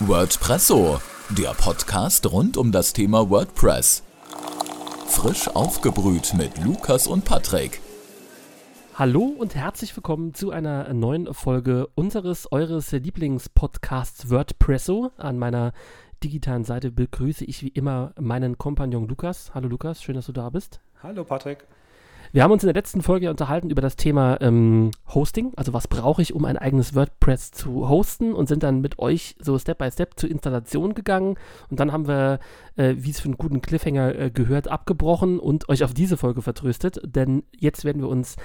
WordPresso, der Podcast rund um das Thema WordPress. Frisch aufgebrüht mit Lukas und Patrick. Hallo und herzlich willkommen zu einer neuen Folge unseres, eures Lieblingspodcasts WordPresso. An meiner digitalen Seite begrüße ich wie immer meinen Kompagnon Lukas. Hallo Lukas, schön, dass du da bist. Hallo Patrick. Wir haben uns in der letzten Folge unterhalten über das Thema ähm, Hosting, also was brauche ich, um ein eigenes WordPress zu hosten? Und sind dann mit euch so Step by Step zur Installation gegangen. Und dann haben wir, äh, wie es für einen guten Cliffhanger äh, gehört, abgebrochen und euch auf diese Folge vertröstet, denn jetzt werden wir uns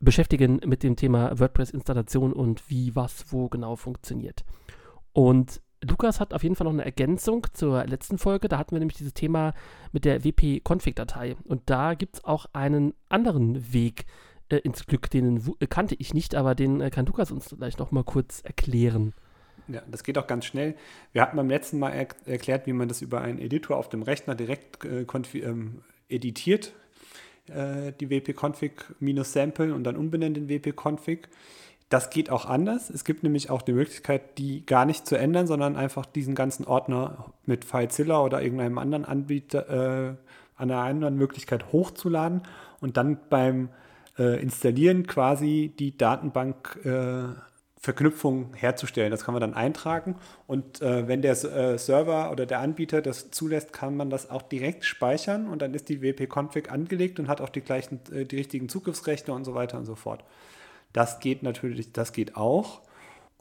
beschäftigen mit dem Thema WordPress-Installation und wie was wo genau funktioniert. Und Lukas hat auf jeden Fall noch eine Ergänzung zur letzten Folge. Da hatten wir nämlich dieses Thema mit der WP-Config-Datei. Und da gibt es auch einen anderen Weg äh, ins Glück, den äh, kannte ich nicht, aber den äh, kann Lukas uns vielleicht noch mal kurz erklären. Ja, das geht auch ganz schnell. Wir hatten beim letzten Mal er erklärt, wie man das über einen Editor auf dem Rechner direkt äh, ähm, editiert, äh, die wp-config-sample und dann umbenennt in wp-config. Das geht auch anders. Es gibt nämlich auch die Möglichkeit, die gar nicht zu ändern, sondern einfach diesen ganzen Ordner mit FileZilla oder irgendeinem anderen Anbieter, äh, an einer anderen Möglichkeit hochzuladen und dann beim äh, Installieren quasi die Datenbank äh, Verknüpfung herzustellen. Das kann man dann eintragen und äh, wenn der äh, Server oder der Anbieter das zulässt, kann man das auch direkt speichern und dann ist die WP-Config angelegt und hat auch die gleichen, äh, die richtigen Zugriffsrechte und so weiter und so fort. Das geht natürlich, das geht auch.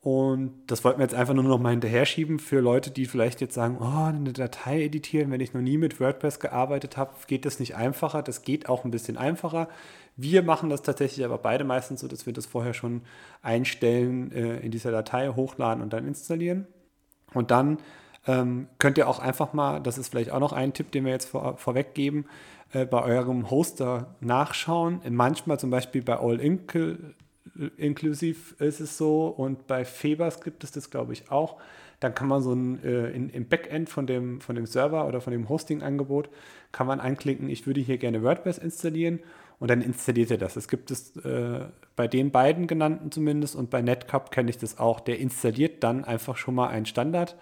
Und das wollten wir jetzt einfach nur noch mal hinterher schieben für Leute, die vielleicht jetzt sagen, oh, eine Datei editieren, wenn ich noch nie mit WordPress gearbeitet habe, geht das nicht einfacher. Das geht auch ein bisschen einfacher. Wir machen das tatsächlich aber beide meistens so, dass wir das vorher schon einstellen, äh, in dieser Datei hochladen und dann installieren. Und dann ähm, könnt ihr auch einfach mal, das ist vielleicht auch noch ein Tipp, den wir jetzt vor, vorweg geben, äh, bei eurem Hoster nachschauen. Manchmal zum Beispiel bei All Inkle inklusiv ist es so und bei Febers gibt es das, glaube ich, auch. Dann kann man so ein, äh, in, im Backend von dem, von dem Server oder von dem Hosting-Angebot kann man anklicken, ich würde hier gerne WordPress installieren und dann installiert er das. Es gibt es äh, bei den beiden genannten zumindest und bei Netcup kenne ich das auch. Der installiert dann einfach schon mal ein Standard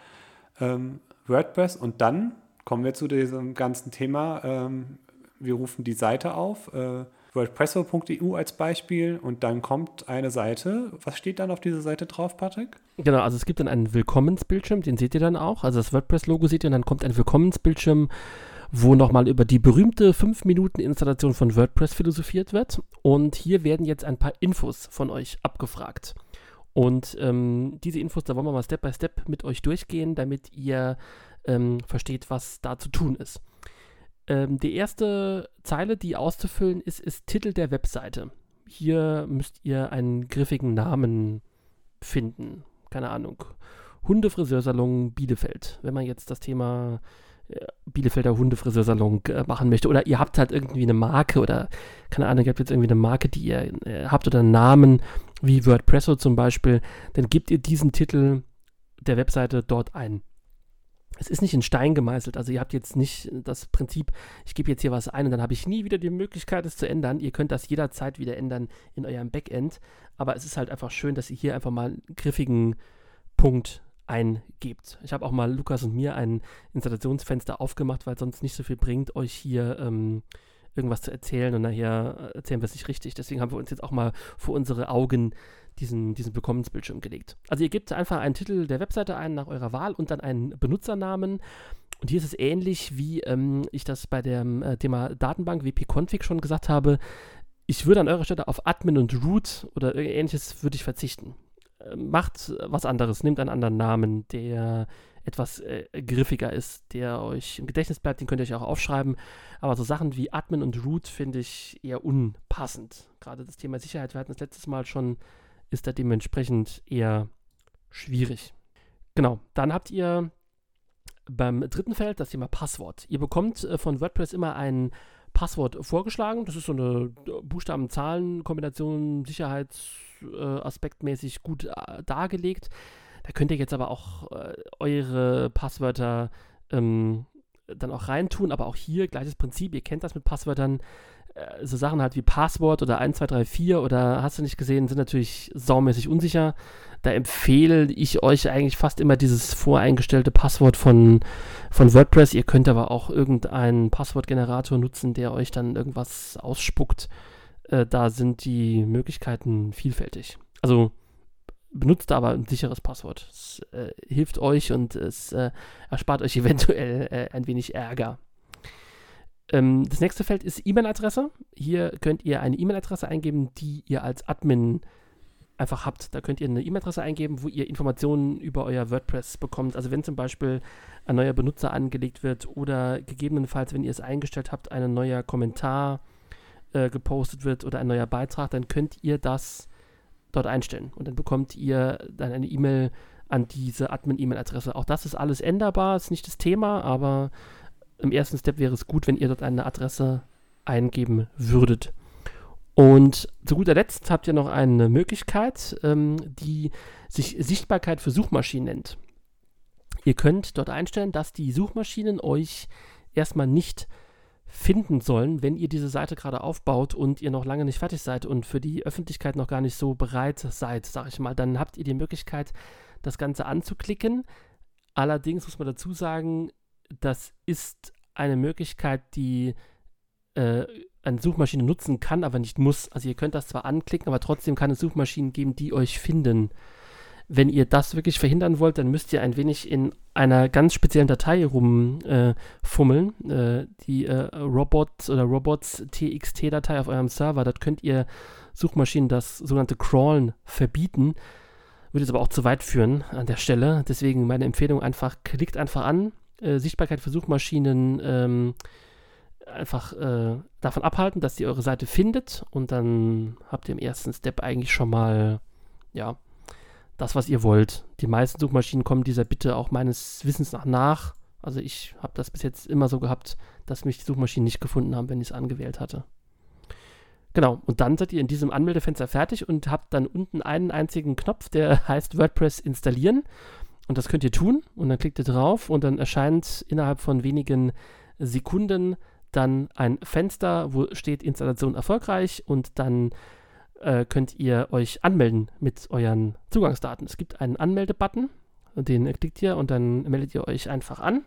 ähm, WordPress und dann kommen wir zu diesem ganzen Thema. Ähm, wir rufen die Seite auf. Äh, WordPresso.eu als Beispiel und dann kommt eine Seite. Was steht dann auf dieser Seite drauf, Patrick? Genau, also es gibt dann einen Willkommensbildschirm, den seht ihr dann auch. Also das WordPress-Logo seht ihr und dann kommt ein Willkommensbildschirm, wo nochmal über die berühmte 5-Minuten-Installation von WordPress philosophiert wird. Und hier werden jetzt ein paar Infos von euch abgefragt. Und ähm, diese Infos, da wollen wir mal Step by Step mit euch durchgehen, damit ihr ähm, versteht, was da zu tun ist. Ähm, die erste Zeile, die auszufüllen ist, ist Titel der Webseite. Hier müsst ihr einen griffigen Namen finden. Keine Ahnung. Hundefriseursalon Bielefeld. Wenn man jetzt das Thema äh, Bielefelder Hundefriseursalon äh, machen möchte. Oder ihr habt halt irgendwie eine Marke oder keine Ahnung, ihr habt jetzt irgendwie eine Marke, die ihr äh, habt oder einen Namen, wie WordPresso zum Beispiel, dann gebt ihr diesen Titel der Webseite dort ein es ist nicht in Stein gemeißelt. Also ihr habt jetzt nicht das Prinzip, ich gebe jetzt hier was ein und dann habe ich nie wieder die Möglichkeit, es zu ändern. Ihr könnt das jederzeit wieder ändern in eurem Backend. Aber es ist halt einfach schön, dass ihr hier einfach mal einen griffigen Punkt eingebt. Ich habe auch mal Lukas und mir ein Installationsfenster aufgemacht, weil sonst nicht so viel bringt, euch hier ähm, irgendwas zu erzählen und nachher erzählen wir es nicht richtig. Deswegen haben wir uns jetzt auch mal vor unsere Augen diesen, diesen Willkommensbildschirm gelegt. Also ihr gebt einfach einen Titel der Webseite ein nach eurer Wahl und dann einen Benutzernamen. Und hier ist es ähnlich, wie ähm, ich das bei dem äh, Thema Datenbank WP-Config schon gesagt habe. Ich würde an eurer Stelle auf Admin und Root oder ähnliches würde ich verzichten. Äh, macht was anderes, nehmt einen anderen Namen, der etwas äh, griffiger ist, der euch im Gedächtnis bleibt, den könnt ihr euch auch aufschreiben. Aber so Sachen wie Admin und Root finde ich eher unpassend. Gerade das Thema Sicherheit, wir hatten das letztes Mal schon ist da dementsprechend eher schwierig. Genau, dann habt ihr beim dritten Feld das Thema Passwort. Ihr bekommt äh, von WordPress immer ein Passwort vorgeschlagen. Das ist so eine Buchstaben-Zahlen-Kombination, sicherheitsaspektmäßig gut äh, dargelegt. Da könnt ihr jetzt aber auch äh, eure Passwörter ähm, dann auch reintun, aber auch hier gleiches Prinzip. Ihr kennt das mit Passwörtern äh, so Sachen halt wie Passwort oder 1234 oder hast du nicht gesehen, sind natürlich saumäßig unsicher. Da empfehle ich euch eigentlich fast immer dieses voreingestellte Passwort von, von WordPress. Ihr könnt aber auch irgendeinen Passwortgenerator nutzen, der euch dann irgendwas ausspuckt. Äh, da sind die Möglichkeiten vielfältig. Also benutzt aber ein sicheres Passwort. Es äh, hilft euch und es äh, erspart euch eventuell äh, ein wenig Ärger. Ähm, das nächste Feld ist E-Mail-Adresse. Hier könnt ihr eine E-Mail-Adresse eingeben, die ihr als Admin einfach habt. Da könnt ihr eine E-Mail-Adresse eingeben, wo ihr Informationen über euer WordPress bekommt. Also wenn zum Beispiel ein neuer Benutzer angelegt wird oder gegebenenfalls, wenn ihr es eingestellt habt, ein neuer Kommentar äh, gepostet wird oder ein neuer Beitrag, dann könnt ihr das dort einstellen. Und dann bekommt ihr dann eine E-Mail an diese Admin-E-Mail-Adresse. Auch das ist alles änderbar, ist nicht das Thema, aber im ersten Step wäre es gut, wenn ihr dort eine Adresse eingeben würdet. Und zu guter Letzt habt ihr noch eine Möglichkeit, ähm, die sich Sichtbarkeit für Suchmaschinen nennt. Ihr könnt dort einstellen, dass die Suchmaschinen euch erstmal nicht finden sollen, wenn ihr diese Seite gerade aufbaut und ihr noch lange nicht fertig seid und für die Öffentlichkeit noch gar nicht so bereit seid, sage ich mal, dann habt ihr die Möglichkeit, das Ganze anzuklicken. Allerdings muss man dazu sagen, das ist eine Möglichkeit, die äh, eine Suchmaschine nutzen kann, aber nicht muss. Also ihr könnt das zwar anklicken, aber trotzdem kann es Suchmaschinen geben, die euch finden. Wenn ihr das wirklich verhindern wollt, dann müsst ihr ein wenig in einer ganz speziellen Datei rumfummeln. Äh, äh, die äh, Robots oder Robots TXT-Datei auf eurem Server. Dort könnt ihr Suchmaschinen das sogenannte Crawlen verbieten. Würde es aber auch zu weit führen an der Stelle. Deswegen meine Empfehlung einfach, klickt einfach an. Äh, Sichtbarkeit für Suchmaschinen ähm, einfach äh, davon abhalten, dass ihr eure Seite findet und dann habt ihr im ersten Step eigentlich schon mal, ja, das, was ihr wollt. Die meisten Suchmaschinen kommen dieser Bitte auch meines Wissens nach nach. Also ich habe das bis jetzt immer so gehabt, dass mich die Suchmaschinen nicht gefunden haben, wenn ich es angewählt hatte. Genau, und dann seid ihr in diesem Anmeldefenster fertig und habt dann unten einen einzigen Knopf, der heißt WordPress installieren. Und das könnt ihr tun und dann klickt ihr drauf und dann erscheint innerhalb von wenigen Sekunden dann ein Fenster, wo steht Installation erfolgreich und dann äh, könnt ihr euch anmelden mit euren Zugangsdaten. Es gibt einen Anmeldebutton, den klickt ihr und dann meldet ihr euch einfach an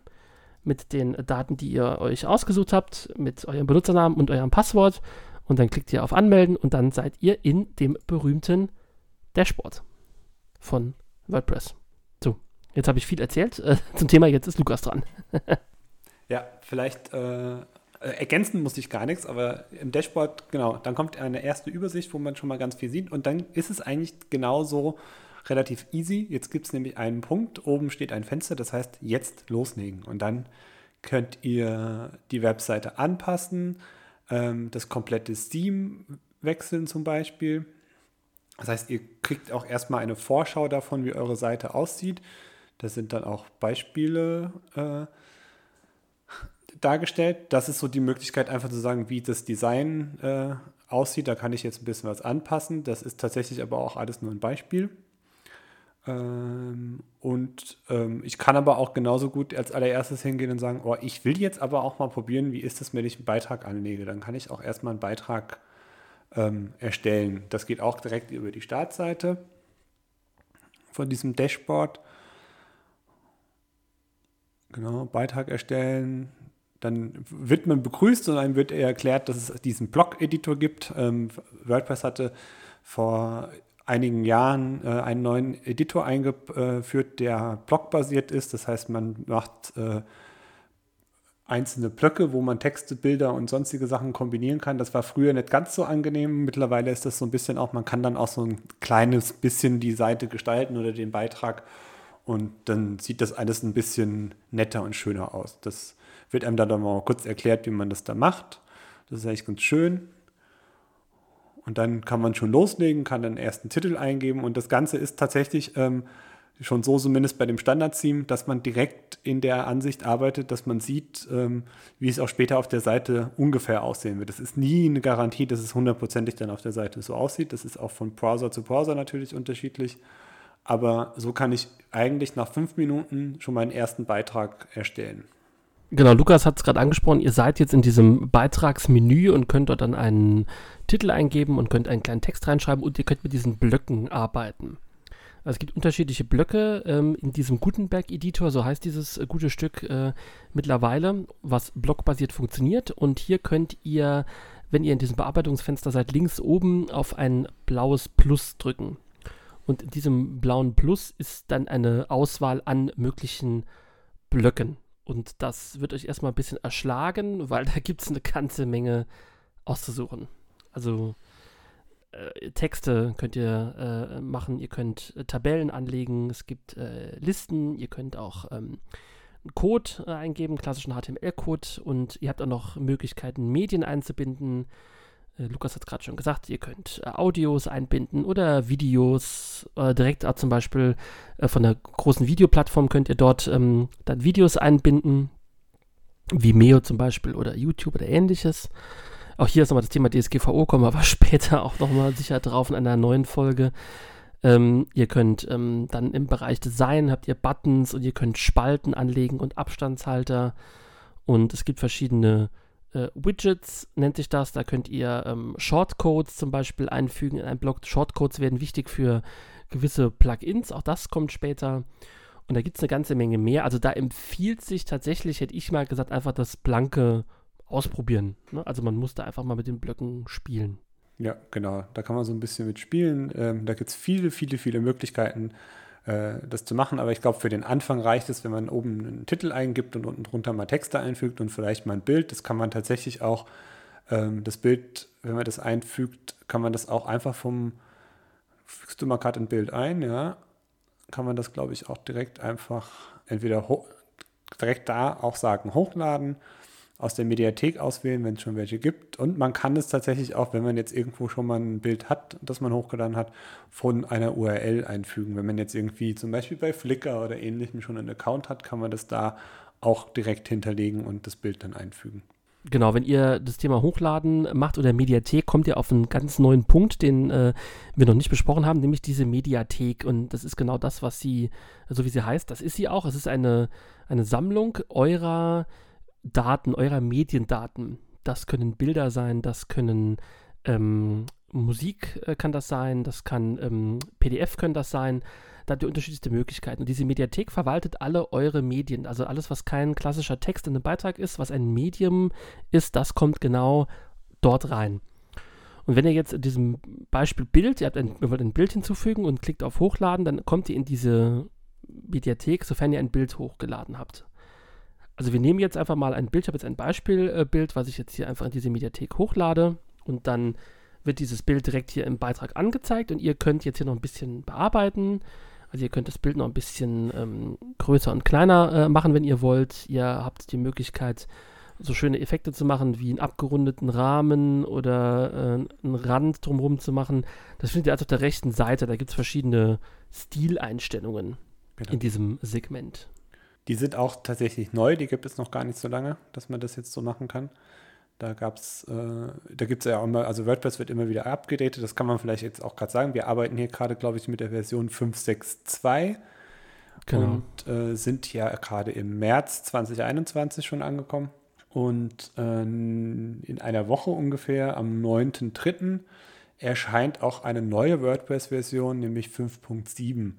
mit den Daten, die ihr euch ausgesucht habt, mit eurem Benutzernamen und eurem Passwort und dann klickt ihr auf Anmelden und dann seid ihr in dem berühmten Dashboard von WordPress. So, jetzt habe ich viel erzählt äh, zum Thema, jetzt ist Lukas dran. ja, vielleicht äh, äh, ergänzen muss ich gar nichts, aber im Dashboard, genau, dann kommt eine erste Übersicht, wo man schon mal ganz viel sieht und dann ist es eigentlich genauso relativ easy. Jetzt gibt es nämlich einen Punkt, oben steht ein Fenster, das heißt jetzt loslegen und dann könnt ihr die Webseite anpassen, ähm, das komplette Theme wechseln zum Beispiel. Das heißt, ihr kriegt auch erstmal eine Vorschau davon, wie eure Seite aussieht. Das sind dann auch Beispiele äh, dargestellt. Das ist so die Möglichkeit, einfach zu sagen, wie das Design äh, aussieht. Da kann ich jetzt ein bisschen was anpassen. Das ist tatsächlich aber auch alles nur ein Beispiel. Ähm, und ähm, ich kann aber auch genauso gut als allererstes hingehen und sagen, oh, ich will jetzt aber auch mal probieren, wie ist es, wenn ich einen Beitrag anlege. Dann kann ich auch erstmal einen Beitrag ähm, erstellen. Das geht auch direkt über die Startseite von diesem Dashboard. Genau, Beitrag erstellen, dann wird man begrüßt und einem wird erklärt, dass es diesen Blog-Editor gibt. Ähm, WordPress hatte vor einigen Jahren äh, einen neuen Editor eingeführt, der blockbasiert ist. Das heißt, man macht äh, einzelne Blöcke, wo man Texte, Bilder und sonstige Sachen kombinieren kann. Das war früher nicht ganz so angenehm. Mittlerweile ist das so ein bisschen auch, man kann dann auch so ein kleines bisschen die Seite gestalten oder den Beitrag und dann sieht das alles ein bisschen netter und schöner aus. Das wird einem dann mal kurz erklärt, wie man das da macht. Das ist eigentlich ganz schön. Und dann kann man schon loslegen, kann den ersten Titel eingeben und das Ganze ist tatsächlich ähm, schon so, zumindest bei dem Standard-Theme, dass man direkt in der Ansicht arbeitet, dass man sieht, ähm, wie es auch später auf der Seite ungefähr aussehen wird. Das ist nie eine Garantie, dass es hundertprozentig dann auf der Seite so aussieht. Das ist auch von Browser zu Browser natürlich unterschiedlich. Aber so kann ich eigentlich nach fünf Minuten schon meinen ersten Beitrag erstellen. Genau, Lukas hat es gerade angesprochen, ihr seid jetzt in diesem Beitragsmenü und könnt dort dann einen Titel eingeben und könnt einen kleinen Text reinschreiben und ihr könnt mit diesen Blöcken arbeiten. Also es gibt unterschiedliche Blöcke ähm, in diesem Gutenberg-Editor, so heißt dieses äh, gute Stück äh, mittlerweile, was blockbasiert funktioniert. Und hier könnt ihr, wenn ihr in diesem Bearbeitungsfenster seid, links oben auf ein blaues Plus drücken. Und in diesem blauen Plus ist dann eine Auswahl an möglichen Blöcken. Und das wird euch erstmal ein bisschen erschlagen, weil da gibt es eine ganze Menge auszusuchen. Also äh, Texte könnt ihr äh, machen, ihr könnt äh, Tabellen anlegen, es gibt äh, Listen, ihr könnt auch ähm, einen Code äh, eingeben, klassischen HTML-Code und ihr habt auch noch Möglichkeiten, Medien einzubinden. Äh, Lukas hat es gerade schon gesagt, ihr könnt Audios einbinden oder Videos. direkt zum Beispiel von der großen Videoplattform könnt ihr dort ähm, dann Videos einbinden. Vimeo zum Beispiel oder YouTube oder ähnliches. Auch hier ist nochmal das Thema DSGVO, kommen wir aber später auch nochmal sicher drauf in einer neuen Folge. Ähm, ihr könnt ähm, dann im Bereich Design habt ihr Buttons und ihr könnt Spalten anlegen und Abstandshalter. Und es gibt verschiedene äh, Widgets, nennt sich das. Da könnt ihr ähm, Shortcodes zum Beispiel einfügen in einen Blog. Shortcodes werden wichtig für gewisse Plugins. Auch das kommt später. Und da gibt es eine ganze Menge mehr. Also da empfiehlt sich tatsächlich, hätte ich mal gesagt, einfach das blanke ausprobieren. Ne? Also man muss da einfach mal mit den Blöcken spielen. Ja, genau. Da kann man so ein bisschen mit spielen. Ähm, da gibt es viele, viele, viele Möglichkeiten, das zu machen. Aber ich glaube, für den Anfang reicht es, wenn man oben einen Titel eingibt und unten drunter mal Texte einfügt und vielleicht mal ein Bild. Das kann man tatsächlich auch, ähm, das Bild, wenn man das einfügt, kann man das auch einfach vom, fügst du mal gerade ein Bild ein, ja, kann man das, glaube ich, auch direkt einfach entweder direkt da auch sagen, hochladen aus der Mediathek auswählen, wenn es schon welche gibt. Und man kann es tatsächlich auch, wenn man jetzt irgendwo schon mal ein Bild hat, das man hochgeladen hat, von einer URL einfügen. Wenn man jetzt irgendwie zum Beispiel bei Flickr oder ähnlichem schon einen Account hat, kann man das da auch direkt hinterlegen und das Bild dann einfügen. Genau, wenn ihr das Thema Hochladen macht oder Mediathek, kommt ihr auf einen ganz neuen Punkt, den äh, wir noch nicht besprochen haben, nämlich diese Mediathek. Und das ist genau das, was sie, so wie sie heißt, das ist sie auch. Es ist eine, eine Sammlung eurer Daten, eurer Mediendaten. Das können Bilder sein, das können ähm, Musik äh, kann das sein, das kann ähm, PDF können das sein. Da habt ihr unterschiedlichste Möglichkeiten. Und diese Mediathek verwaltet alle eure Medien. Also alles, was kein klassischer Text in einem Beitrag ist, was ein Medium ist, das kommt genau dort rein. Und wenn ihr jetzt in diesem Beispiel Bild, ihr, habt ein, ihr wollt ein Bild hinzufügen und klickt auf Hochladen, dann kommt ihr in diese Mediathek, sofern ihr ein Bild hochgeladen habt. Also wir nehmen jetzt einfach mal ein Bild, ich habe jetzt ein Beispielbild, was ich jetzt hier einfach in diese Mediathek hochlade und dann wird dieses Bild direkt hier im Beitrag angezeigt und ihr könnt jetzt hier noch ein bisschen bearbeiten. Also ihr könnt das Bild noch ein bisschen ähm, größer und kleiner äh, machen, wenn ihr wollt. Ihr habt die Möglichkeit, so schöne Effekte zu machen, wie einen abgerundeten Rahmen oder äh, einen Rand drumherum zu machen. Das findet ihr also auf der rechten Seite. Da gibt es verschiedene Stileinstellungen genau. in diesem Segment. Die sind auch tatsächlich neu, die gibt es noch gar nicht so lange, dass man das jetzt so machen kann. Da gab's, äh, da gibt es ja auch immer, also WordPress wird immer wieder abgedatet, das kann man vielleicht jetzt auch gerade sagen. Wir arbeiten hier gerade, glaube ich, mit der Version 5.6.2 genau. und äh, sind ja gerade im März 2021 schon angekommen. Und äh, in einer Woche ungefähr, am 9.3., erscheint auch eine neue WordPress-Version, nämlich 5.7,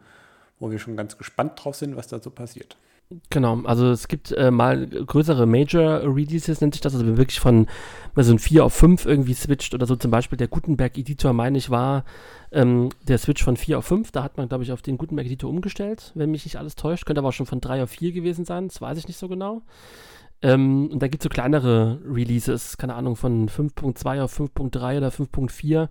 wo wir schon ganz gespannt drauf sind, was da so passiert. Genau, also es gibt äh, mal größere Major-Releases, nennt sich das, also wenn wirklich von so ein 4 auf 5 irgendwie switcht oder so, zum Beispiel der Gutenberg-Editor, meine ich, war ähm, der Switch von 4 auf 5, da hat man, glaube ich, auf den Gutenberg-Editor umgestellt, wenn mich nicht alles täuscht, könnte aber auch schon von 3 auf 4 gewesen sein, das weiß ich nicht so genau. Ähm, und da gibt es so kleinere Releases, keine Ahnung, von 5.2 auf 5.3 oder 5.4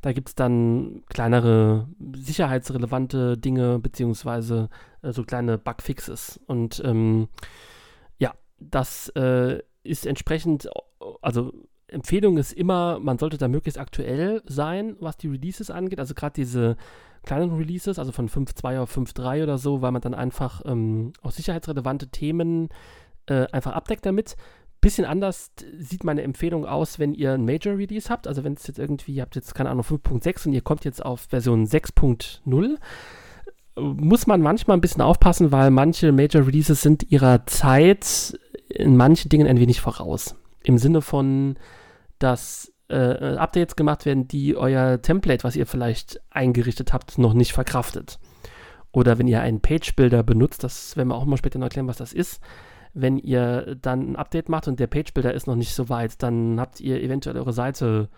da gibt es dann kleinere sicherheitsrelevante Dinge, beziehungsweise äh, so kleine Bugfixes. Und ähm, ja, das äh, ist entsprechend, also Empfehlung ist immer, man sollte da möglichst aktuell sein, was die Releases angeht. Also gerade diese kleinen Releases, also von 5.2 auf 5.3 oder so, weil man dann einfach ähm, auch sicherheitsrelevante Themen äh, einfach abdeckt damit. Bisschen anders sieht meine Empfehlung aus, wenn ihr ein Major Release habt. Also wenn es jetzt irgendwie, ihr habt jetzt keine Ahnung 5.6 und ihr kommt jetzt auf Version 6.0, muss man manchmal ein bisschen aufpassen, weil manche Major Releases sind ihrer Zeit in manchen Dingen ein wenig voraus. Im Sinne von, dass äh, Updates gemacht werden, die euer Template, was ihr vielleicht eingerichtet habt, noch nicht verkraftet. Oder wenn ihr einen Page-Builder benutzt, das werden wir auch mal später noch erklären, was das ist. Wenn ihr dann ein Update macht und der Page-Builder ist noch nicht so weit, dann habt ihr eventuell eure Seite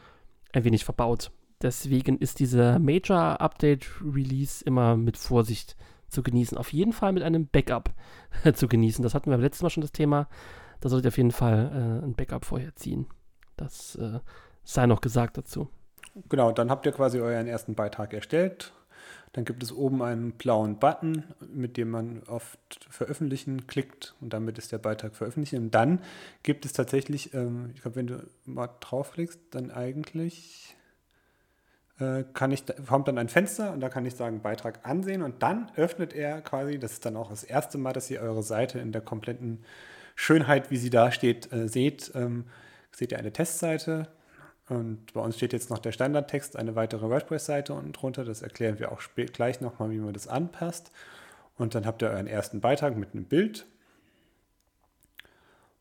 ein wenig verbaut. Deswegen ist dieser Major Update Release immer mit Vorsicht zu genießen. Auf jeden Fall mit einem Backup zu genießen. Das hatten wir beim letzten Mal schon das Thema. Da solltet ihr auf jeden Fall äh, ein Backup vorher ziehen. Das äh, sei noch gesagt dazu. Genau, dann habt ihr quasi euren ersten Beitrag erstellt. Dann gibt es oben einen blauen Button, mit dem man auf Veröffentlichen klickt und damit ist der Beitrag veröffentlicht. Und dann gibt es tatsächlich, ähm, ich glaube, wenn du mal draufklickst, dann eigentlich äh, kann ich, kommt dann ein Fenster und da kann ich sagen Beitrag ansehen und dann öffnet er quasi, das ist dann auch das erste Mal, dass ihr eure Seite in der kompletten Schönheit, wie sie da steht, äh, seht. Ähm, seht ihr eine Testseite und bei uns steht jetzt noch der Standardtext, eine weitere WordPress-Seite unten drunter. Das erklären wir auch gleich nochmal, wie man das anpasst. Und dann habt ihr euren ersten Beitrag mit einem Bild.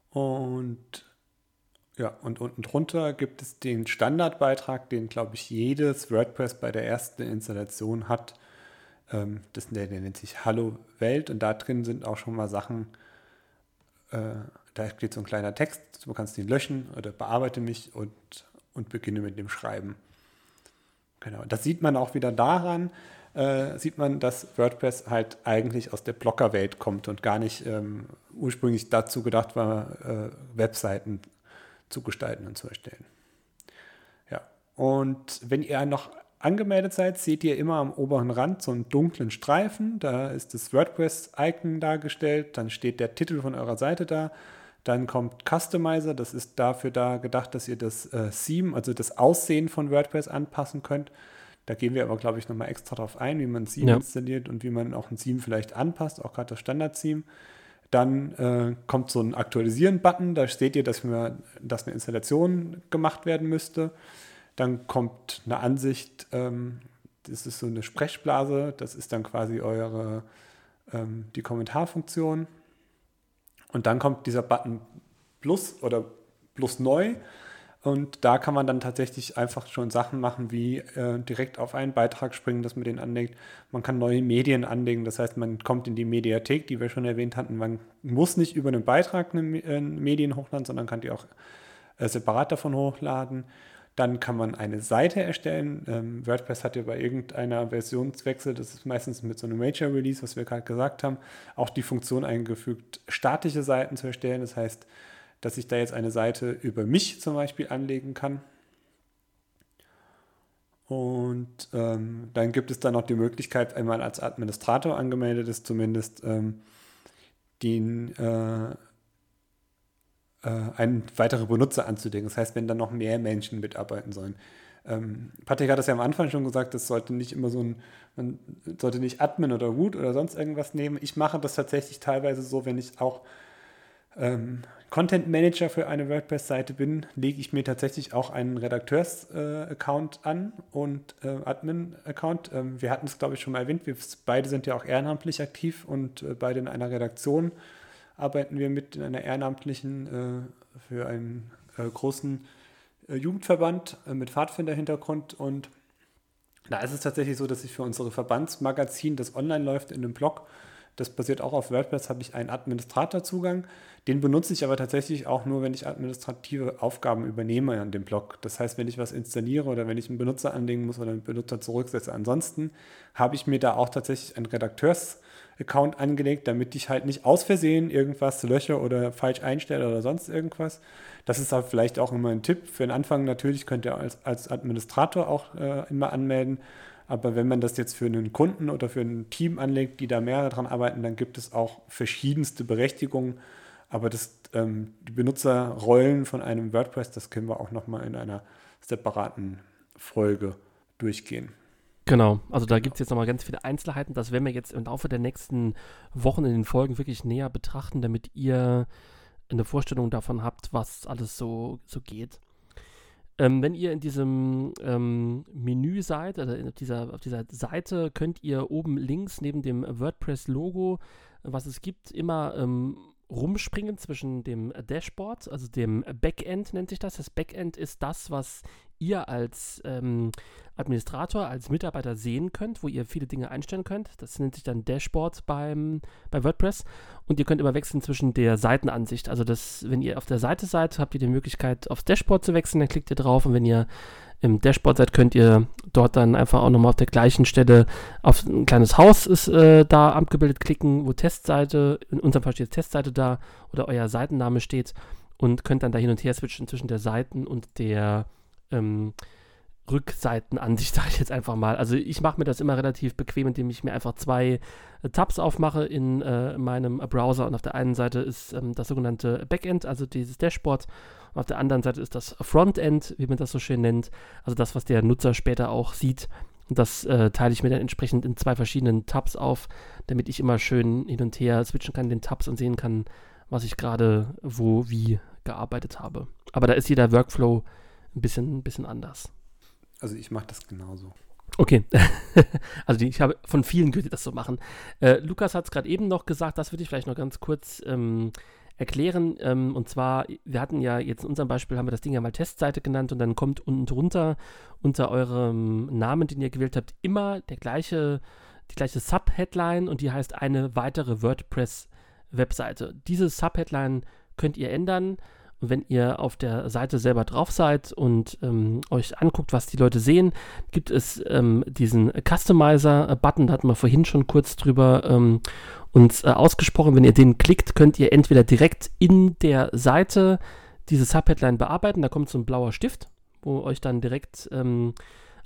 Und ja, und unten drunter gibt es den Standardbeitrag, den, glaube ich, jedes WordPress bei der ersten Installation hat. Ähm, das, der, der, nennt sich Hallo Welt und da drin sind auch schon mal Sachen, äh, da steht so ein kleiner Text, du kannst den löschen oder bearbeite mich und, und beginne mit dem Schreiben. Genau, das sieht man auch wieder daran, äh, sieht man, dass WordPress halt eigentlich aus der Bloggerwelt kommt und gar nicht ähm, ursprünglich dazu gedacht war, äh, Webseiten zu gestalten und zu erstellen. Ja, und wenn ihr noch angemeldet seid, seht ihr immer am oberen Rand so einen dunklen Streifen. Da ist das WordPress-Icon dargestellt, dann steht der Titel von eurer Seite da. Dann kommt Customizer, das ist dafür da gedacht, dass ihr das äh, Theme, also das Aussehen von WordPress anpassen könnt. Da gehen wir aber, glaube ich, nochmal extra drauf ein, wie man ein Theme ja. installiert und wie man auch ein Theme vielleicht anpasst, auch gerade das Standard-Theme. Dann äh, kommt so ein Aktualisieren-Button, da seht ihr, dass, wir, dass eine Installation gemacht werden müsste. Dann kommt eine Ansicht, ähm, das ist so eine Sprechblase, das ist dann quasi eure, ähm, die Kommentarfunktion. Und dann kommt dieser Button Plus oder Plus neu. Und da kann man dann tatsächlich einfach schon Sachen machen, wie äh, direkt auf einen Beitrag springen, dass man den anlegt. Man kann neue Medien anlegen, das heißt, man kommt in die Mediathek, die wir schon erwähnt hatten. Man muss nicht über einen Beitrag eine, äh, Medien hochladen, sondern kann die auch äh, separat davon hochladen. Dann kann man eine Seite erstellen. Ähm, WordPress hat ja bei irgendeiner Versionswechsel, das ist meistens mit so einem Major Release, was wir gerade gesagt haben, auch die Funktion eingefügt, statische Seiten zu erstellen. Das heißt, dass ich da jetzt eine Seite über mich zum Beispiel anlegen kann. Und ähm, dann gibt es dann noch die Möglichkeit, einmal als Administrator angemeldet ist, zumindest ähm, den, äh, äh, einen weiteren Benutzer anzulegen. Das heißt, wenn dann noch mehr Menschen mitarbeiten sollen. Ähm, Patrick hat das ja am Anfang schon gesagt, das sollte nicht immer so ein, man sollte nicht Admin oder Root oder sonst irgendwas nehmen. Ich mache das tatsächlich teilweise so, wenn ich auch ähm, Content Manager für eine WordPress-Seite bin, lege ich mir tatsächlich auch einen Redakteurs-Account äh, an und äh, Admin-Account. Ähm, wir hatten es, glaube ich, schon mal erwähnt. Wir beide sind ja auch ehrenamtlich aktiv und äh, beide in einer Redaktion arbeiten wir mit in einer ehrenamtlichen äh, für einen äh, großen äh, Jugendverband mit Pfadfinder-Hintergrund und da ist es tatsächlich so, dass ich für unsere Verbandsmagazin, das online läuft in einem Blog, das basiert auch auf WordPress, habe ich einen Administratorzugang. Den benutze ich aber tatsächlich auch nur, wenn ich administrative Aufgaben übernehme an dem Blog. Das heißt, wenn ich was installiere oder wenn ich einen Benutzer anlegen muss oder einen Benutzer zurücksetze. Ansonsten habe ich mir da auch tatsächlich einen Redakteurs-Account angelegt, damit ich halt nicht aus Versehen irgendwas lösche oder falsch einstelle oder sonst irgendwas. Das ist halt vielleicht auch immer ein Tipp für den Anfang. Natürlich könnt ihr als, als Administrator auch äh, immer anmelden. Aber wenn man das jetzt für einen Kunden oder für ein Team anlegt, die da mehrere dran arbeiten, dann gibt es auch verschiedenste Berechtigungen. Aber das, ähm, die Benutzerrollen von einem WordPress, das können wir auch nochmal in einer separaten Folge durchgehen. Genau, also da gibt es jetzt nochmal ganz viele Einzelheiten. Das werden wir jetzt im Laufe der nächsten Wochen in den Folgen wirklich näher betrachten, damit ihr eine Vorstellung davon habt, was alles so, so geht. Ähm, wenn ihr in diesem ähm, Menü seid, also auf dieser, auf dieser Seite, könnt ihr oben links neben dem WordPress-Logo, was es gibt, immer ähm, rumspringen zwischen dem Dashboard, also dem Backend nennt sich das. Das Backend ist das, was ihr als ähm, Administrator, als Mitarbeiter sehen könnt, wo ihr viele Dinge einstellen könnt. Das nennt sich dann Dashboard beim, bei WordPress. Und ihr könnt immer wechseln zwischen der Seitenansicht. Also das, wenn ihr auf der Seite seid, habt ihr die Möglichkeit, aufs Dashboard zu wechseln, dann klickt ihr drauf. Und wenn ihr im Dashboard seid, könnt ihr dort dann einfach auch nochmal auf der gleichen Stelle auf ein kleines Haus ist äh, da abgebildet klicken, wo Testseite, in unserem Fall steht Testseite da oder euer Seitenname steht und könnt dann da hin und her switchen zwischen der Seiten und der ähm, Rückseitenansicht, sage ich jetzt einfach mal. Also ich mache mir das immer relativ bequem, indem ich mir einfach zwei äh, Tabs aufmache in äh, meinem Browser und auf der einen Seite ist ähm, das sogenannte Backend, also dieses Dashboard und auf der anderen Seite ist das Frontend, wie man das so schön nennt, also das, was der Nutzer später auch sieht. Und das äh, teile ich mir dann entsprechend in zwei verschiedenen Tabs auf, damit ich immer schön hin und her switchen kann in den Tabs und sehen kann, was ich gerade wo wie gearbeitet habe. Aber da ist jeder Workflow ein bisschen, ein bisschen anders. Also ich mache das genauso. Okay, also ich habe von vielen gehört, die das so machen. Äh, Lukas hat es gerade eben noch gesagt, das würde ich vielleicht noch ganz kurz ähm, erklären. Ähm, und zwar, wir hatten ja jetzt in unserem Beispiel, haben wir das Ding ja mal Testseite genannt und dann kommt unten drunter unter eurem Namen, den ihr gewählt habt, immer der gleiche, die gleiche Subheadline und die heißt eine weitere WordPress-Webseite. Diese Subheadline könnt ihr ändern. Und wenn ihr auf der Seite selber drauf seid und ähm, euch anguckt, was die Leute sehen, gibt es ähm, diesen Customizer-Button, da hatten wir vorhin schon kurz drüber ähm, uns äh, ausgesprochen. Wenn ihr den klickt, könnt ihr entweder direkt in der Seite diese Subheadline bearbeiten. Da kommt so ein blauer Stift, wo euch dann direkt ähm,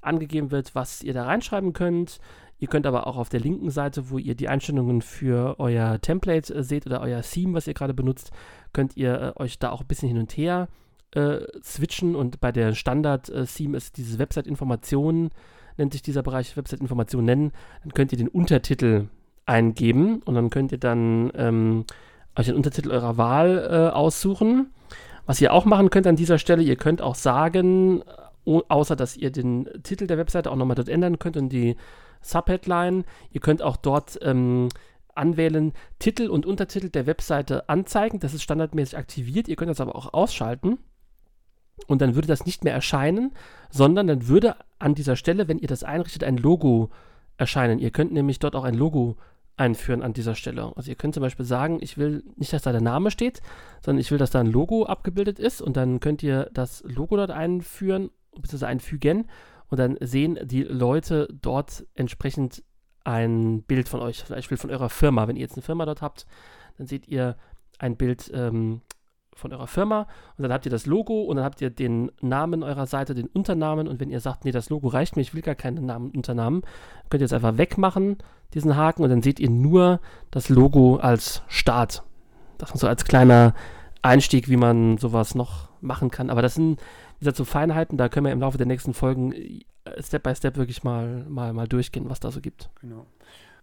angegeben wird, was ihr da reinschreiben könnt. Ihr könnt aber auch auf der linken Seite, wo ihr die Einstellungen für euer Template äh, seht oder euer Theme, was ihr gerade benutzt, könnt ihr äh, euch da auch ein bisschen hin und her äh, switchen. Und bei der Standard-Theme ist diese Website-Informationen, nennt sich dieser Bereich Website-Informationen nennen. Dann könnt ihr den Untertitel eingeben und dann könnt ihr dann ähm, euch den Untertitel eurer Wahl äh, aussuchen. Was ihr auch machen könnt an dieser Stelle, ihr könnt auch sagen, außer dass ihr den Titel der Webseite auch nochmal dort ändern könnt und die Subheadline. Ihr könnt auch dort ähm, anwählen, Titel und Untertitel der Webseite anzeigen. Das ist standardmäßig aktiviert. Ihr könnt das aber auch ausschalten. Und dann würde das nicht mehr erscheinen, sondern dann würde an dieser Stelle, wenn ihr das einrichtet, ein Logo erscheinen. Ihr könnt nämlich dort auch ein Logo einführen an dieser Stelle. Also ihr könnt zum Beispiel sagen, ich will nicht, dass da der Name steht, sondern ich will, dass da ein Logo abgebildet ist und dann könnt ihr das Logo dort einführen, bzw. einfügen und dann sehen die Leute dort entsprechend ein Bild von euch, vielleicht Beispiel von eurer Firma. Wenn ihr jetzt eine Firma dort habt, dann seht ihr ein Bild ähm, von eurer Firma und dann habt ihr das Logo und dann habt ihr den Namen eurer Seite, den Unternamen und wenn ihr sagt, nee, das Logo reicht mir, ich will gar keinen Namen und Unternamen, könnt ihr jetzt einfach wegmachen, diesen Haken und dann seht ihr nur das Logo als Start. Das ist so als kleiner Einstieg, wie man sowas noch machen kann. Aber das sind gesagt, so Feinheiten, da können wir im Laufe der nächsten Folgen äh, Step by Step wirklich mal, mal, mal durchgehen, was da so gibt. Genau.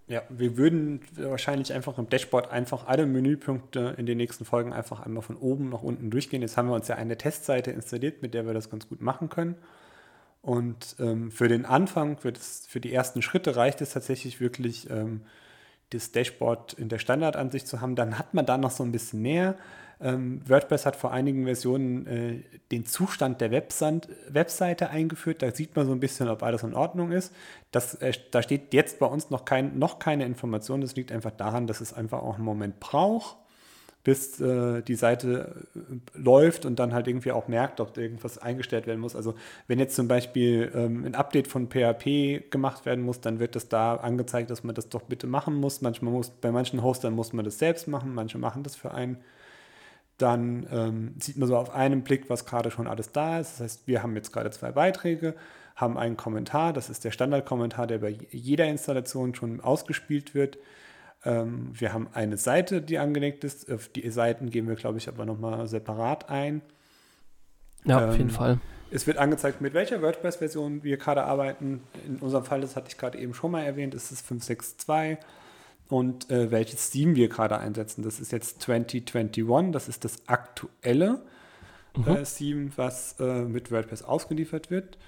Ja, wir würden wahrscheinlich einfach im Dashboard einfach alle Menüpunkte in den nächsten Folgen einfach einmal von oben nach unten durchgehen. Jetzt haben wir uns ja eine Testseite installiert, mit der wir das ganz gut machen können. Und ähm, für den Anfang, für, das, für die ersten Schritte reicht es tatsächlich wirklich, ähm, das Dashboard in der Standardansicht zu haben. Dann hat man da noch so ein bisschen mehr. Ähm, WordPress hat vor einigen Versionen äh, den Zustand der Websand, Webseite eingeführt. Da sieht man so ein bisschen, ob alles in Ordnung ist. Das, äh, da steht jetzt bei uns noch, kein, noch keine Information. Das liegt einfach daran, dass es einfach auch einen Moment braucht, bis äh, die Seite äh, läuft und dann halt irgendwie auch merkt, ob irgendwas eingestellt werden muss. Also wenn jetzt zum Beispiel ähm, ein Update von PHP gemacht werden muss, dann wird das da angezeigt, dass man das doch bitte machen muss. Manchmal muss, bei manchen Hostern muss man das selbst machen, manche machen das für einen dann ähm, sieht man so auf einen Blick, was gerade schon alles da ist. Das heißt, wir haben jetzt gerade zwei Beiträge, haben einen Kommentar, das ist der Standardkommentar, der bei jeder Installation schon ausgespielt wird. Ähm, wir haben eine Seite, die angelegt ist. Auf die Seiten gehen wir, glaube ich, aber nochmal separat ein. Ja, ähm, auf jeden Fall. Es wird angezeigt, mit welcher WordPress-Version wir gerade arbeiten. In unserem Fall, das hatte ich gerade eben schon mal erwähnt, ist es 562 und äh, welches Theme wir gerade einsetzen. Das ist jetzt 2021, das ist das aktuelle mhm. äh, Theme, was äh, mit WordPress ausgeliefert wird.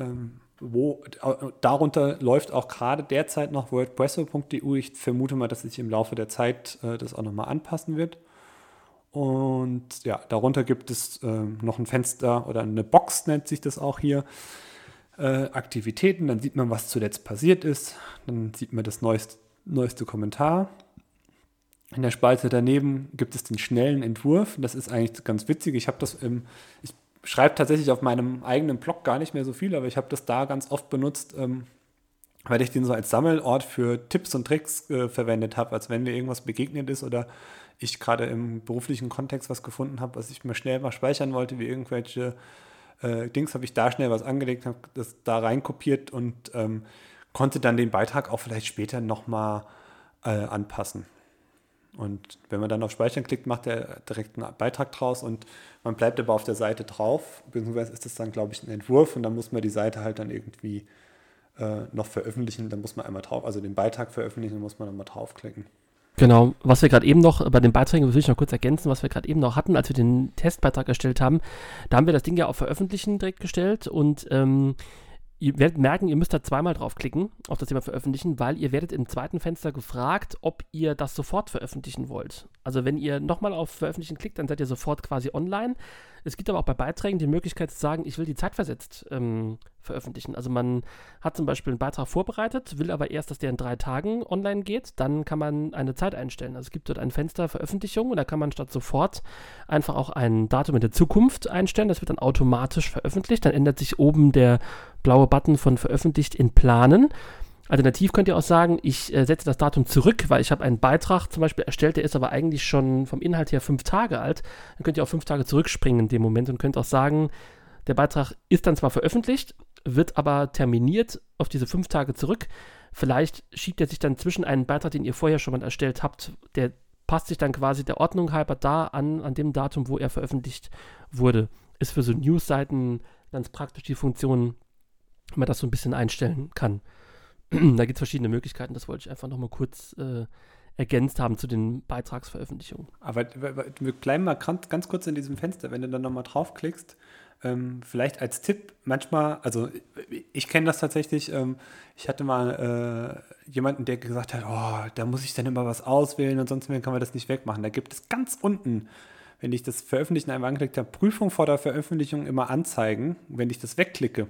Ähm, wo, darunter läuft auch gerade derzeit noch WordPresso.eu. Ich vermute mal, dass sich im Laufe der Zeit äh, das auch nochmal anpassen wird. Und ja, darunter gibt es äh, noch ein Fenster oder eine Box, nennt sich das auch hier. Äh, Aktivitäten, dann sieht man, was zuletzt passiert ist. Dann sieht man das neueste, neueste Kommentar. In der Spalte daneben gibt es den schnellen Entwurf. Das ist eigentlich ganz witzig. Ich habe das im, ich schreibe tatsächlich auf meinem eigenen Blog gar nicht mehr so viel, aber ich habe das da ganz oft benutzt, ähm, weil ich den so als Sammelort für Tipps und Tricks äh, verwendet habe, als wenn mir irgendwas begegnet ist oder ich gerade im beruflichen Kontext was gefunden habe, was ich mir schnell mal speichern wollte, wie irgendwelche äh, Dings, habe ich da schnell was angelegt, habe das da reinkopiert und ähm, konnte dann den Beitrag auch vielleicht später nochmal äh, anpassen. Und wenn man dann auf Speichern klickt, macht er direkt einen Beitrag draus und man bleibt aber auf der Seite drauf, beziehungsweise ist das dann, glaube ich, ein Entwurf und dann muss man die Seite halt dann irgendwie äh, noch veröffentlichen. Dann muss man einmal drauf, also den Beitrag veröffentlichen, dann muss man nochmal draufklicken. Genau, was wir gerade eben noch bei den Beiträgen, will ich noch kurz ergänzen, was wir gerade eben noch hatten, als wir den Testbeitrag erstellt haben, da haben wir das Ding ja auf Veröffentlichen direkt gestellt und ähm, ihr werdet merken, ihr müsst da zweimal draufklicken auf das Thema veröffentlichen, weil ihr werdet im zweiten Fenster gefragt, ob ihr das sofort veröffentlichen wollt. Also wenn ihr nochmal auf Veröffentlichen klickt, dann seid ihr sofort quasi online. Es gibt aber auch bei Beiträgen die Möglichkeit zu sagen, ich will die zeitversetzt ähm, veröffentlichen. Also man hat zum Beispiel einen Beitrag vorbereitet, will aber erst, dass der in drei Tagen online geht, dann kann man eine Zeit einstellen. Also es gibt dort ein Fenster Veröffentlichung und da kann man statt sofort einfach auch ein Datum in der Zukunft einstellen. Das wird dann automatisch veröffentlicht. Dann ändert sich oben der blaue Button von veröffentlicht in Planen. Alternativ könnt ihr auch sagen, ich äh, setze das Datum zurück, weil ich habe einen Beitrag zum Beispiel erstellt, der ist aber eigentlich schon vom Inhalt her fünf Tage alt. Dann könnt ihr auch fünf Tage zurückspringen in dem Moment und könnt auch sagen, der Beitrag ist dann zwar veröffentlicht, wird aber terminiert auf diese fünf Tage zurück. Vielleicht schiebt er sich dann zwischen einen Beitrag, den ihr vorher schon mal erstellt habt, der passt sich dann quasi der Ordnung halber da an, an dem Datum, wo er veröffentlicht wurde. Ist für so News-Seiten ganz praktisch die Funktion, wenn man das so ein bisschen einstellen kann. da gibt es verschiedene Möglichkeiten, das wollte ich einfach nochmal kurz äh, ergänzt haben zu den Beitragsveröffentlichungen. Aber wir bleiben mal ganz, kurz in diesem Fenster, wenn du dann nochmal draufklickst. Ähm, vielleicht als Tipp, manchmal, also ich kenne das tatsächlich, ähm, ich hatte mal äh, jemanden, der gesagt hat, oh, da muss ich dann immer was auswählen und sonst kann man das nicht wegmachen. Da gibt es ganz unten, wenn ich das Veröffentlichen einmal angeklickt habe, Prüfung vor der Veröffentlichung immer anzeigen. Wenn ich das wegklicke,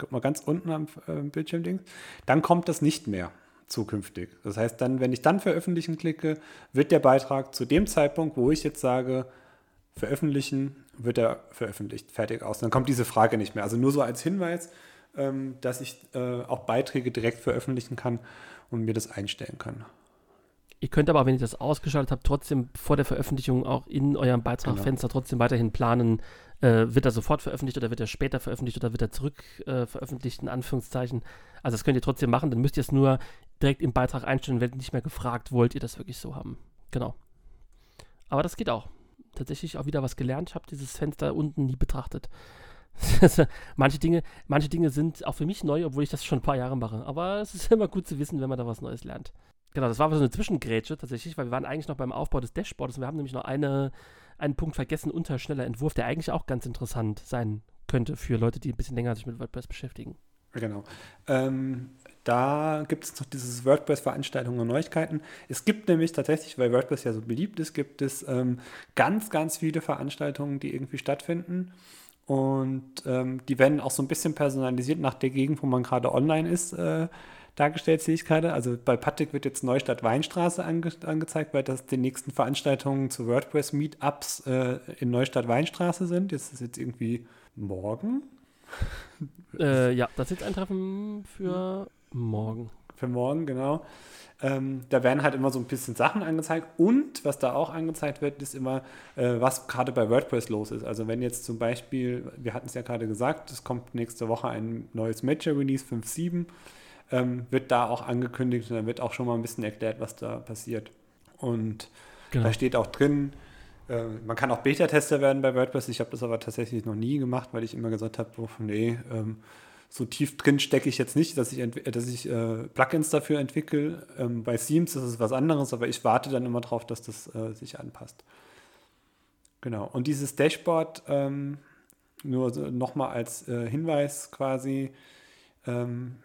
guck mal ganz unten am äh, Bildschirmding, dann kommt das nicht mehr zukünftig. Das heißt, dann, wenn ich dann veröffentlichen klicke, wird der Beitrag zu dem Zeitpunkt, wo ich jetzt sage, veröffentlichen, wird er veröffentlicht, fertig aus. Dann kommt diese Frage nicht mehr. Also nur so als Hinweis, ähm, dass ich äh, auch Beiträge direkt veröffentlichen kann und mir das einstellen kann. Ihr könnt aber, wenn ihr das ausgeschaltet habt, trotzdem vor der Veröffentlichung auch in eurem Beitragfenster genau. trotzdem weiterhin planen, äh, wird er sofort veröffentlicht oder wird er später veröffentlicht oder wird er zurück äh, veröffentlicht, in Anführungszeichen. Also das könnt ihr trotzdem machen, dann müsst ihr es nur direkt im Beitrag einstellen, werdet nicht mehr gefragt, wollt ihr das wirklich so haben. Genau. Aber das geht auch. Tatsächlich auch wieder was gelernt. Ich habe dieses Fenster unten nie betrachtet. manche, Dinge, manche Dinge sind auch für mich neu, obwohl ich das schon ein paar Jahre mache. Aber es ist immer gut zu wissen, wenn man da was Neues lernt. Genau, das war so eine Zwischengrätsche tatsächlich, weil wir waren eigentlich noch beim Aufbau des Dashboards und wir haben nämlich noch eine, einen Punkt vergessen unter schneller Entwurf, der eigentlich auch ganz interessant sein könnte für Leute, die ein bisschen länger sich mit WordPress beschäftigen. Genau. Ähm, da gibt es noch dieses WordPress-Veranstaltungen und Neuigkeiten. Es gibt nämlich tatsächlich, weil WordPress ja so beliebt ist, gibt es ähm, ganz, ganz viele Veranstaltungen, die irgendwie stattfinden. Und ähm, die werden auch so ein bisschen personalisiert nach der Gegend, wo man gerade online ist. Äh, dargestellt, sehe ich gerade. Also bei Patrick wird jetzt Neustadt Weinstraße ange angezeigt, weil das die nächsten Veranstaltungen zu WordPress Meetups äh, in Neustadt Weinstraße sind. Jetzt ist jetzt irgendwie morgen. Äh, ja, das ist jetzt ein Treffen für morgen. Für morgen, genau. Ähm, da werden halt immer so ein bisschen Sachen angezeigt und was da auch angezeigt wird, ist immer, äh, was gerade bei WordPress los ist. Also wenn jetzt zum Beispiel, wir hatten es ja gerade gesagt, es kommt nächste Woche ein neues Major Release 5.7 ähm, wird da auch angekündigt und dann wird auch schon mal ein bisschen erklärt, was da passiert. Und genau. da steht auch drin, äh, man kann auch Beta-Tester werden bei WordPress. Ich habe das aber tatsächlich noch nie gemacht, weil ich immer gesagt habe, oh, nee, ähm, so tief drin stecke ich jetzt nicht, dass ich, dass ich äh, Plugins dafür entwickle. Ähm, bei Themes ist es was anderes, aber ich warte dann immer darauf, dass das äh, sich anpasst. Genau. Und dieses Dashboard, ähm, nur so nochmal als äh, Hinweis quasi, ähm,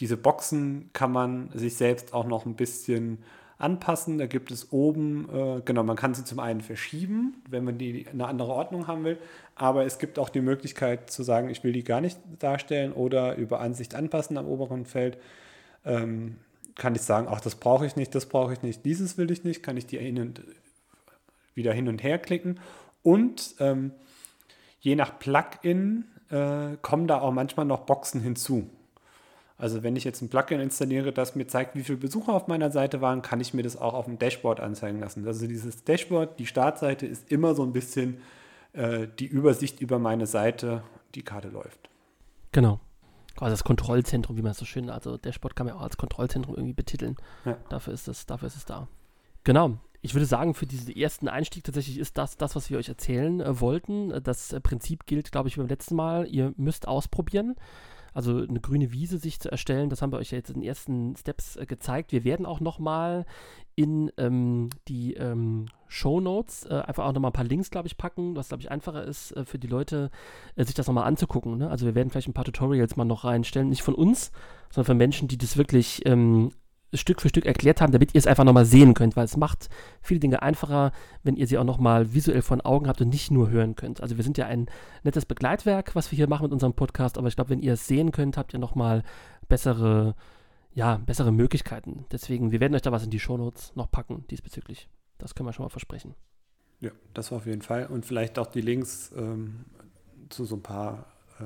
diese Boxen kann man sich selbst auch noch ein bisschen anpassen. Da gibt es oben, äh, genau, man kann sie zum einen verschieben, wenn man die in eine andere Ordnung haben will. Aber es gibt auch die Möglichkeit zu sagen, ich will die gar nicht darstellen oder über Ansicht anpassen am oberen Feld. Ähm, kann ich sagen, ach, das brauche ich nicht, das brauche ich nicht, dieses will ich nicht, kann ich die hin und, wieder hin und her klicken. Und ähm, je nach Plugin äh, kommen da auch manchmal noch Boxen hinzu. Also wenn ich jetzt ein Plugin installiere, das mir zeigt, wie viele Besucher auf meiner Seite waren, kann ich mir das auch auf dem Dashboard anzeigen lassen. Also dieses Dashboard, die Startseite ist immer so ein bisschen äh, die Übersicht über meine Seite, die gerade läuft. Genau. Quasi das Kontrollzentrum, wie man es so schön, also Dashboard kann man auch als Kontrollzentrum irgendwie betiteln. Ja. Dafür, ist es, dafür ist es da. Genau. Ich würde sagen, für diesen ersten Einstieg tatsächlich ist das das, was wir euch erzählen äh, wollten. Das äh, Prinzip gilt, glaube ich, beim letzten Mal. Ihr müsst ausprobieren. Also eine grüne Wiese sich zu erstellen, das haben wir euch ja jetzt in den ersten Steps äh, gezeigt. Wir werden auch nochmal in ähm, die ähm, Show Notes äh, einfach auch nochmal ein paar Links, glaube ich, packen, was, glaube ich, einfacher ist äh, für die Leute, äh, sich das nochmal anzugucken. Ne? Also wir werden vielleicht ein paar Tutorials mal noch reinstellen, nicht von uns, sondern von Menschen, die das wirklich ähm, Stück für Stück erklärt haben, damit ihr es einfach nochmal sehen könnt, weil es macht viele Dinge einfacher, wenn ihr sie auch nochmal visuell vor Augen habt und nicht nur hören könnt. Also wir sind ja ein nettes Begleitwerk, was wir hier machen mit unserem Podcast, aber ich glaube, wenn ihr es sehen könnt, habt ihr nochmal bessere, ja, bessere Möglichkeiten. Deswegen, wir werden euch da was in die Shownotes noch packen diesbezüglich. Das können wir schon mal versprechen. Ja, das auf jeden Fall. Und vielleicht auch die Links ähm, zu so ein paar äh,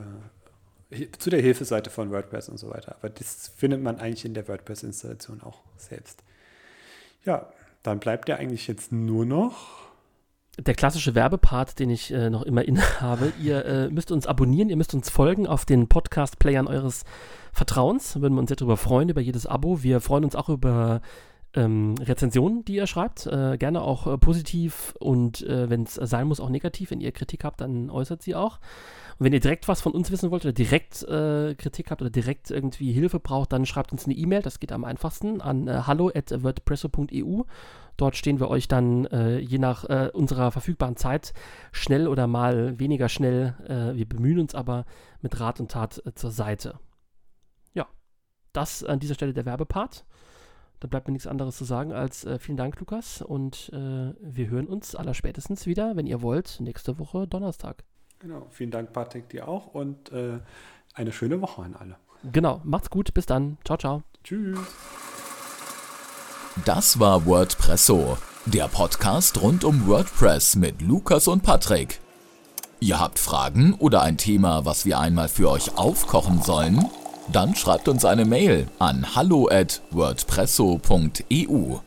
zu der Hilfeseite von WordPress und so weiter. Aber das findet man eigentlich in der WordPress-Installation auch selbst. Ja, dann bleibt ja eigentlich jetzt nur noch der klassische Werbepart, den ich äh, noch immer innehabe. Ihr äh, müsst uns abonnieren, ihr müsst uns folgen auf den Podcast-Playern eures Vertrauens. Würden wir uns sehr darüber freuen, über jedes Abo. Wir freuen uns auch über ähm, Rezensionen, die ihr schreibt. Äh, gerne auch äh, positiv und äh, wenn es sein muss, auch negativ. Wenn ihr Kritik habt, dann äußert sie auch. Und wenn ihr direkt was von uns wissen wollt oder direkt äh, Kritik habt oder direkt irgendwie Hilfe braucht, dann schreibt uns eine E-Mail. Das geht am einfachsten an äh, hallo.wordpresso.eu. Dort stehen wir euch dann äh, je nach äh, unserer verfügbaren Zeit schnell oder mal weniger schnell, wir bemühen uns aber mit Rat und Tat zur Seite. Ja, das an dieser Stelle der Werbepart. Da bleibt mir nichts anderes zu sagen als äh, vielen Dank, Lukas. Und äh, wir hören uns allerspätestens wieder, wenn ihr wollt, nächste Woche Donnerstag. Genau, vielen Dank, Patrick, dir auch und äh, eine schöne Woche an alle. Genau, macht's gut, bis dann. Ciao, ciao. Tschüss. Das war WordPresso, der Podcast rund um WordPress mit Lukas und Patrick. Ihr habt Fragen oder ein Thema, was wir einmal für euch aufkochen sollen? Dann schreibt uns eine Mail an hallo@wordpresso.eu.